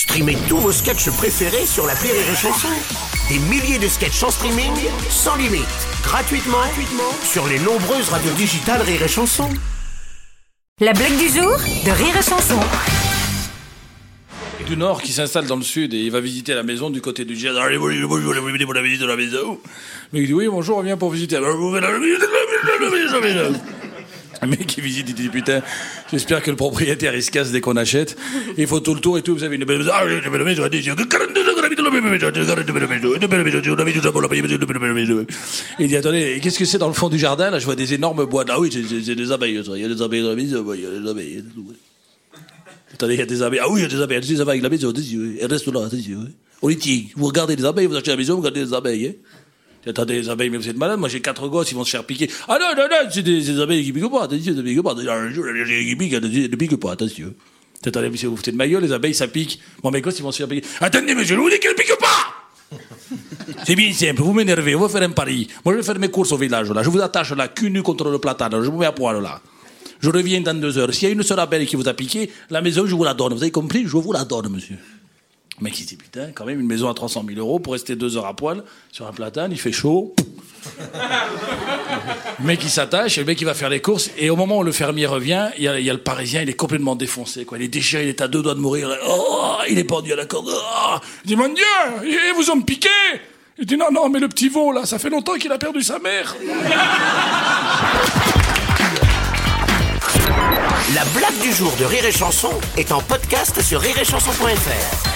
Streamez tous vos sketchs préférés sur la Rire et Chanson. Des milliers de sketchs en streaming, sans limite, gratuitement, gratuitement sur les nombreuses radios digitales Rire et Chanson. La blague du jour de Rire et Chanson. du Nord qui s'installe dans le Sud et il va visiter la maison du côté du jardin. Allez, bonjour, bonjour, vous venez pour la visite de la maison Mais il dit oui, bonjour, on vient pour visiter. Le mec qui visite, il dit putain, j'espère que le propriétaire il se casse dès qu'on achète. Il faut tout le tour et tout. Vous avez une belle maison. Ah, une. Il dit 42 ans qu'on habite dans la même maison. 42 belle maison. Une belle maison. On a mis tout ça pour la payer. Une belle maison. Il dit attendez, qu'est-ce que c'est dans le fond du jardin? Là, je vois des énormes bois. Ah oui, c'est- des abeilles. Il y a des abeilles dans la maison. Il y a des abeilles. Attendez, il y a des abeilles. Ah oui, il y a des abeilles. Des abeilles avec la maison. Elles restent là. On les tient. Vous regardez les abeilles, vous achetez la maison, vous regardez les abeilles. Hein. Attendez, les abeilles, mais vous êtes malade. Moi, j'ai quatre gosses, ils vont se faire piquer. Ah non, non, non, c'est des, des abeilles qui piquent pas. Attention, ne piquent pas. Les abeilles ne piquent pas. Attention. Attendez, monsieur, vous foutez de ma les abeilles, ça pique. Moi, mes gosses, ils vont se faire piquer. Attendez, monsieur, je vous dis qu'elles ne piquent pas! C'est bien simple, vous m'énervez, on va faire un pari. Moi, je vais faire mes courses au village, là. Je vous attache là, cul nu contre le platane, je vous mets à poil, là. Je reviens dans deux heures. S'il y a une seule abeille qui vous a piqué, la maison, je vous la donne. Vous avez compris? Je vous la donne, monsieur. Le mec, il dit, putain, quand même, une maison à 300 000 euros pour rester deux heures à poil sur un platane, il fait chaud. Le mec, il s'attache, et le mec, il va faire les courses, et au moment où le fermier revient, il y a, le parisien, il est complètement défoncé, quoi. Il est déchiré, il est à deux doigts de mourir. Oh, il est pendu à la corde. Oh. Il dit, mon Dieu, ils vous ont piqué! Il dit, non, non, mais le petit veau, là, ça fait longtemps qu'il a perdu sa mère. La blague du jour de Rire et Chanson est en podcast sur rireetchanson.fr.